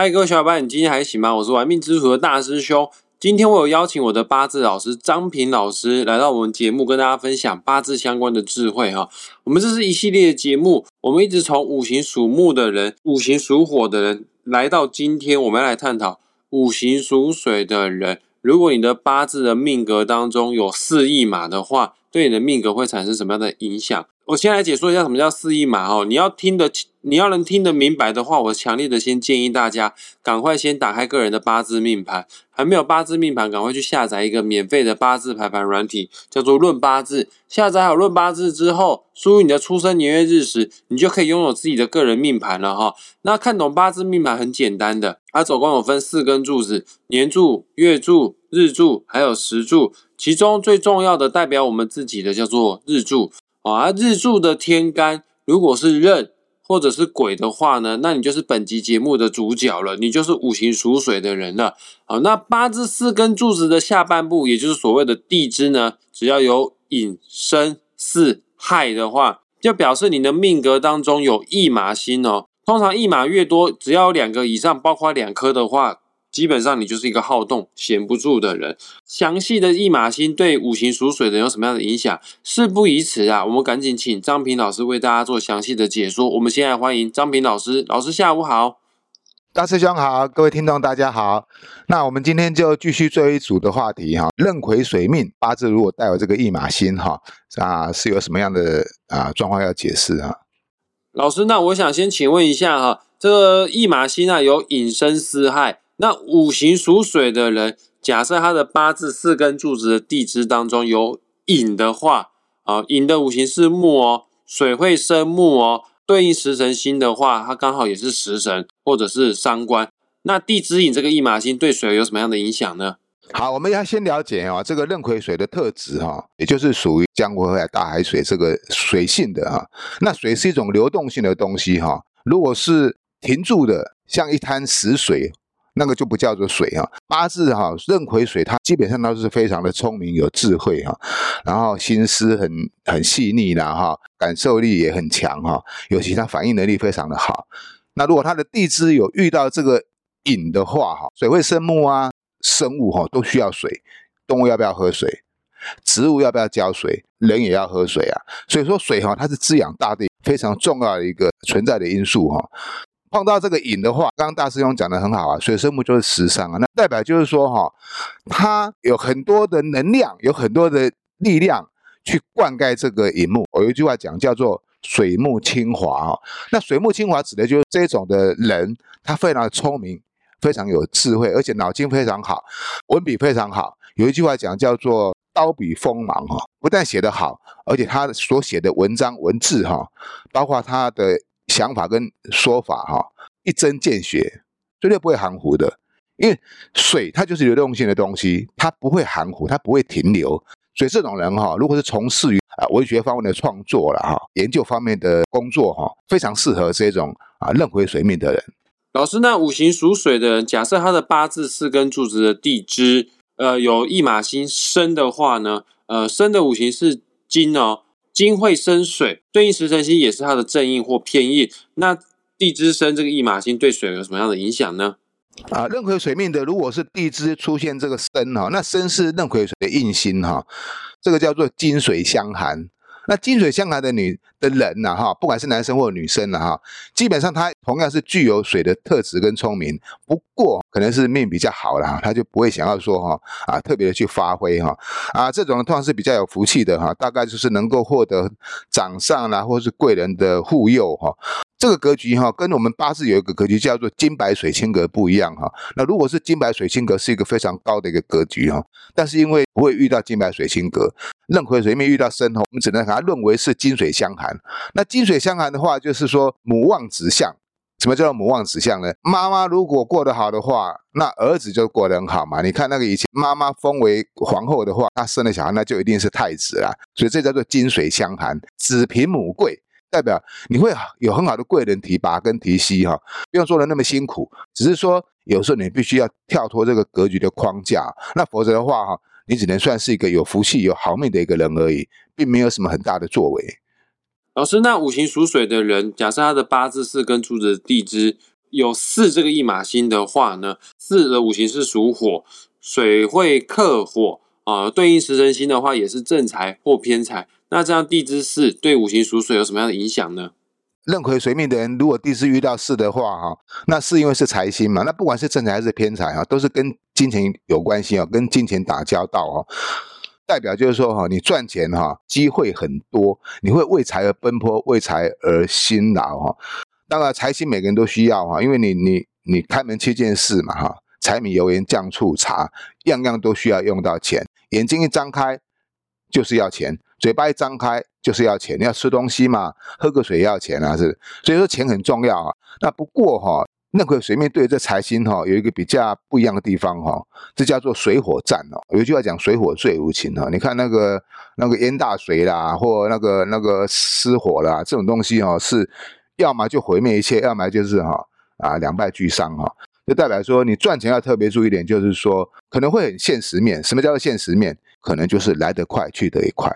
嗨，各位小伙伴，你今天还行吗？我是玩命之徒的大师兄。今天我有邀请我的八字老师张平老师来到我们节目，跟大家分享八字相关的智慧哈。我们这是一系列的节目，我们一直从五行属木的人、五行属火的人，来到今天，我们要来探讨五行属水的人。如果你的八字的命格当中有四驿马的话，对你的命格会产生什么样的影响？我先来解说一下什么叫四驿马哦。你要听得，你要能听得明白的话，我强烈的先建议大家赶快先打开个人的八字命盘，还没有八字命盘，赶快去下载一个免费的八字排盘软体，叫做论八字。下载好论八字之后，输入你的出生年月日时，你就可以拥有自己的个人命盘了哈。那看懂八字命盘很简单的，它总共有分四根柱子：年柱、月柱、日柱，还有时柱。其中最重要的代表我们自己的叫做日柱。啊，日柱的天干如果是壬或者是鬼的话呢，那你就是本集节目的主角了，你就是五行属水的人了。好，那八字四根柱子的下半部，也就是所谓的地支呢，只要有引申四害的话，就表示你的命格当中有驿马星哦。通常驿马越多，只要两个以上，包括两颗的话。基本上你就是一个好动、闲不住的人。详细的驿马星对五行属水的有什么样的影响？事不宜迟啊，我们赶紧请张平老师为大家做详细的解说。我们现在欢迎张平老师，老师下午好，大师兄好，各位听众大家好。那我们今天就继续做一组的话题哈，壬癸水命八字如果带有这个驿马星哈，啊是有什么样的啊状况要解释啊？老师，那我想先请问一下哈，这个驿马星啊有引申巳亥。那五行属水的人，假设他的八字四根柱子的地支当中有寅的话，啊，寅的五行是木哦，水会生木哦，对应食神星的话，它刚好也是食神或者是伤官。那地支寅这个一马星对水有什么样的影响呢？好，我们要先了解啊，这个壬癸水的特质哈，也就是属于江湖海大海水这个水性的哈。那水是一种流动性的东西哈，如果是停住的，像一滩死水。那个就不叫做水哈，八字哈，壬癸水，它基本上都是非常的聪明有智慧哈，然后心思很很细腻啦哈，感受力也很强哈，尤其它反应能力非常的好。那如果它的地支有遇到这个引的话哈，水会生木啊，生物哈都需要水，动物要不要喝水？植物要不要浇水？人也要喝水啊。所以说水哈，它是滋养大地非常重要的一个存在的因素哈。碰到这个引的话，刚刚大师兄讲的很好啊，水生木就是时尚啊，那代表就是说哈，它有很多的能量，有很多的力量去灌溉这个引木。我有一句话讲叫做水木清华哈，那水木清华指的就是这种的人，他非常的聪明，非常有智慧，而且脑筋非常好，文笔非常好。有一句话讲叫做刀笔锋芒哈，不但写得好，而且他所写的文章文字哈，包括他的。想法跟说法哈，一针见血，绝对不会含糊的。因为水它就是流动性的东西，它不会含糊，它不会停留。所以这种人哈，如果是从事于啊文学方面的创作了哈，研究方面的工作哈，非常适合这种啊任回水命的人。老师，那五行属水的人，假设他的八字四根柱子的地支，呃，有一马星生的话呢，呃，生的五行是金哦。金会生水，对应食神星也是它的正印或偏印。那地支生这个驿马星对水有什么样的影响呢？啊，壬癸水命的，如果是地支出现这个申哈，那申是壬癸水的印星哈，这个叫做金水相寒。那金水相来的女的人呐，哈，不管是男生或女生了，哈，基本上他同样是具有水的特质跟聪明，不过可能是命比较好了，他就不会想要说哈啊特别的去发挥哈啊这种通常是比较有福气的哈，大概就是能够获得掌上啦或是贵人的护佑哈。这个格局哈，跟我们八字有一个格局叫做金白水清格不一样哈。那如果是金白水清格，是一个非常高的一个格局哈。但是因为不会遇到金白水清格，任何水面遇到生，我们只能把它认为是金水相寒。那金水相寒的话，就是说母旺子相。什么叫做母旺子相呢？妈妈如果过得好的话，那儿子就过得很好嘛。你看那个以前妈妈封为皇后的话，她生了小孩，那就一定是太子了。所以这叫做金水相寒，子凭母贵。代表你会有很好的贵人提拔跟提携哈，不用做的那么辛苦，只是说有时候你必须要跳脱这个格局的框架，那否则的话哈，你只能算是一个有福气、有好命的一个人而已，并没有什么很大的作为。老师，那五行属水的人，假设他的八字是跟柱子地支有四这个驿马星的话呢，四的五行是属火，水会克火啊、对应食神星的话也是正财或偏财。那这样地支四对五行属水有什么样的影响呢？壬癸水命的人，如果地支遇到巳的话，哈，那是因为是财星嘛，那不管是正财还是偏财啊，都是跟金钱有关系啊，跟金钱打交道哦。代表就是说哈，你赚钱哈，机会很多，你会为财而奔波，为财而辛劳哈。当然，财星每个人都需要哈，因为你你你开门七件事嘛哈，柴米油盐酱醋茶，样样都需要用到钱。眼睛一张开就是要钱，嘴巴一张开就是要钱。你要吃东西嘛，喝个水要钱啊，是。所以说钱很重要啊。那不过哈，那个水面对这财星哈，有一个比较不一样的地方哈，这叫做水火战哦。有一句话讲水火最无情哈。你看那个那个淹大水啦，或那个那个失火啦，这种东西哈，是要么就毁灭一切，要么就是哈啊两败俱伤哈。就代表说，你赚钱要特别注意一点，就是说可能会很现实面。什么叫做现实面？可能就是来得快，去得也快。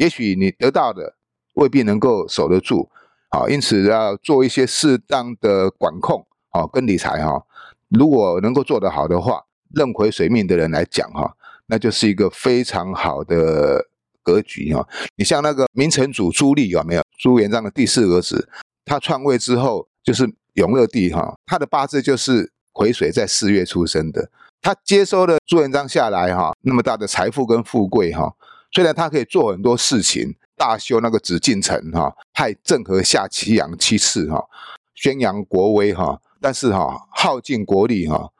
也许你得到的未必能够守得住，啊，因此要做一些适当的管控，啊，跟理财哈。如果能够做得好的话，壬癸水命的人来讲哈，那就是一个非常好的格局哈。你像那个明成祖朱棣有没有？朱元璋的第四儿子，他篡位之后就是永乐帝哈，他的八字就是癸水在四月出生的。他接收了朱元璋下来哈，那么大的财富跟富贵哈，虽然他可以做很多事情，大修那个紫禁城哈，派郑和下西洋七次哈，宣扬国威哈，但是哈耗尽国力哈，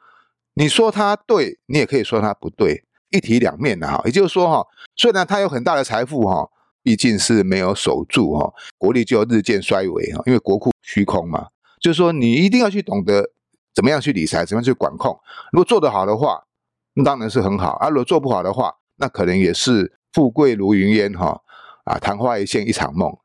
你说他对，你也可以说他不对，一体两面的哈。也就是说哈，虽然他有很大的财富哈，毕竟是没有守住哈，国力就日渐衰微哈，因为国库虚空嘛。就是说，你一定要去懂得。怎么样去理财？怎么样去管控？如果做得好的话，那当然是很好；啊，如果做不好的话，那可能也是富贵如云烟哈啊，昙花一现一场梦。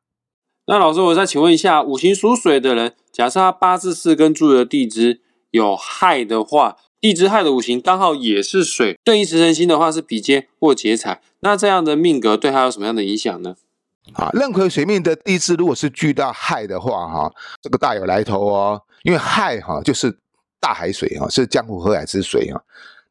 那老师，我再请问一下，五行属水的人，假设他八字四根住的地支有亥的话，地支亥的五行刚好也是水，对应食神星的话是比肩或劫财，那这样的命格对他有什么样的影响呢？啊，壬癸水命的地支如果是巨大亥的话，哈，这个大有来头哦，因为亥哈就是。大海水哈是江湖河海之水哈，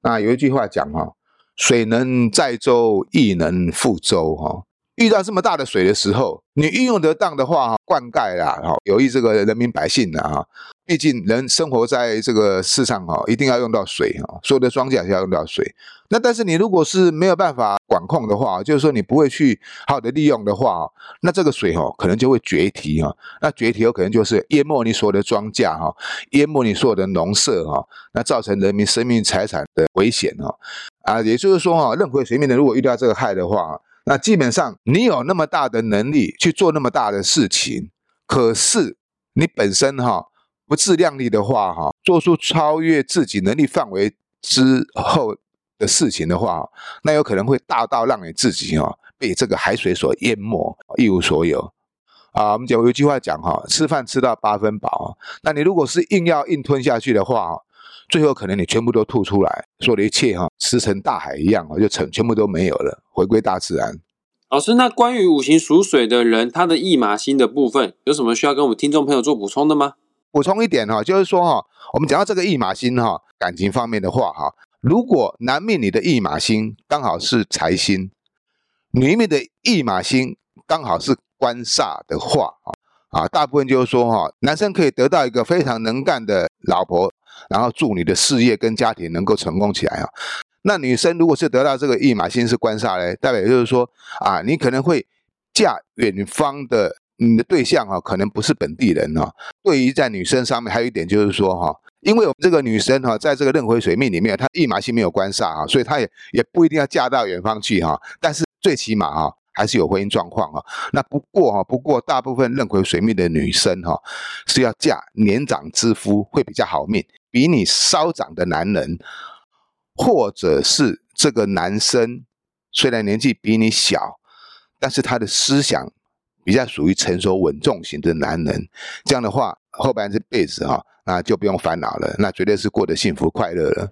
那有一句话讲哈，水能载舟，亦能覆舟哈。遇到这么大的水的时候，你运用得当的话，灌溉啦哈，有益这个人民百姓的哈。毕竟人生活在这个世上哈，一定要用到水哈，所有的庄稼是要用到水。那但是你如果是没有办法管控的话，就是说你不会去好的利用的话，那这个水哈可能就会决堤哈。那决堤有可能就是淹没你所有的庄稼哈，淹没你所有的农舍哈，那造成人民生命财产的危险哈。啊，也就是说哈，任何水面的如果遇到这个害的话，那基本上你有那么大的能力去做那么大的事情，可是你本身哈。不自量力的话，哈，做出超越自己能力范围之后的事情的话，那有可能会大到让你自己哈被这个海水所淹没，一无所有。啊，我们讲有一句话讲哈，吃饭吃到八分饱，那你如果是硬要硬吞下去的话，最后可能你全部都吐出来，说的一切哈，石沉大海一样啊，就成全部都没有了，回归大自然。老师，那关于五行属水的人，他的驿马星的部分，有什么需要跟我们听众朋友做补充的吗？补充一点哈，就是说哈，我们讲到这个驿马星哈，感情方面的话哈，如果男命你的驿马星刚好是财星，女命的驿马星刚好是官煞的话啊，啊，大部分就是说哈，男生可以得到一个非常能干的老婆，然后祝你的事业跟家庭能够成功起来啊。那女生如果是得到这个驿马星是官煞嘞，代表就是说啊，你可能会嫁远方的。你的对象啊，可能不是本地人哈。对于在女生上面，还有一点就是说哈，因为我们这个女生哈，在这个壬癸水命里面，她驿马星没有官煞啊，所以她也也不一定要嫁到远方去哈。但是最起码哈，还是有婚姻状况哈。那不过哈，不过大部分壬癸水命的女生哈，是要嫁年长之夫会比较好命，比你稍长的男人，或者是这个男生虽然年纪比你小，但是他的思想。比较属于成熟稳重型的男人，这样的话后半这辈子哈，那就不用烦恼了，那绝对是过得幸福快乐了。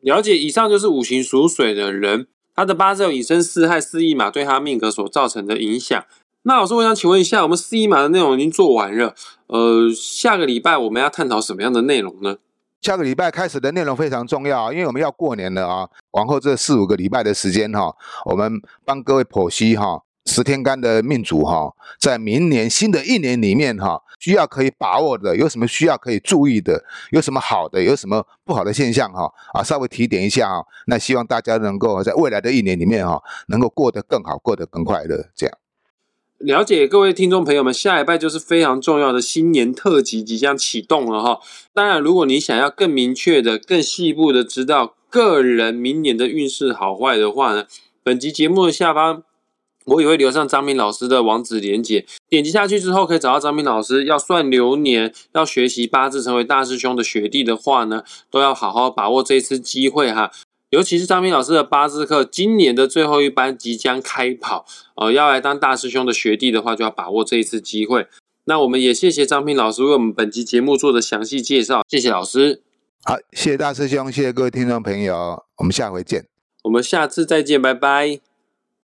了解，以上就是五行属水的人，他的八字有引申四害四驿马对他命格所造成的影响。那老师，我想请问一下，我们四一码的内容已经做完了，呃，下个礼拜我们要探讨什么样的内容呢？下个礼拜开始的内容非常重要啊，因为我们要过年了啊。往后这四五个礼拜的时间哈，我们帮各位剖析哈十天干的命主哈，在明年新的一年里面哈，需要可以把握的有什么需要可以注意的，有什么好的，有什么不好的现象哈啊，稍微提点一下啊。那希望大家能够在未来的一年里面哈，能够过得更好，过得更快乐，这样。了解各位听众朋友们，下一拜就是非常重要的新年特辑即将启动了哈。当然，如果你想要更明确的、更细部的知道个人明年的运势好坏的话呢，本集节目的下方我也会留上张明老师的网址连接，点击下去之后可以找到张明老师。要算流年、要学习八字成为大师兄的学弟的话呢，都要好好把握这次机会哈。尤其是张斌老师的八字课，今年的最后一班即将开跑，呃，要来当大师兄的学弟的话，就要把握这一次机会。那我们也谢谢张平老师为我们本期节目做的详细介绍，谢谢老师。好，谢谢大师兄，谢谢各位听众朋友，我们下回见。我们下次再见，拜拜。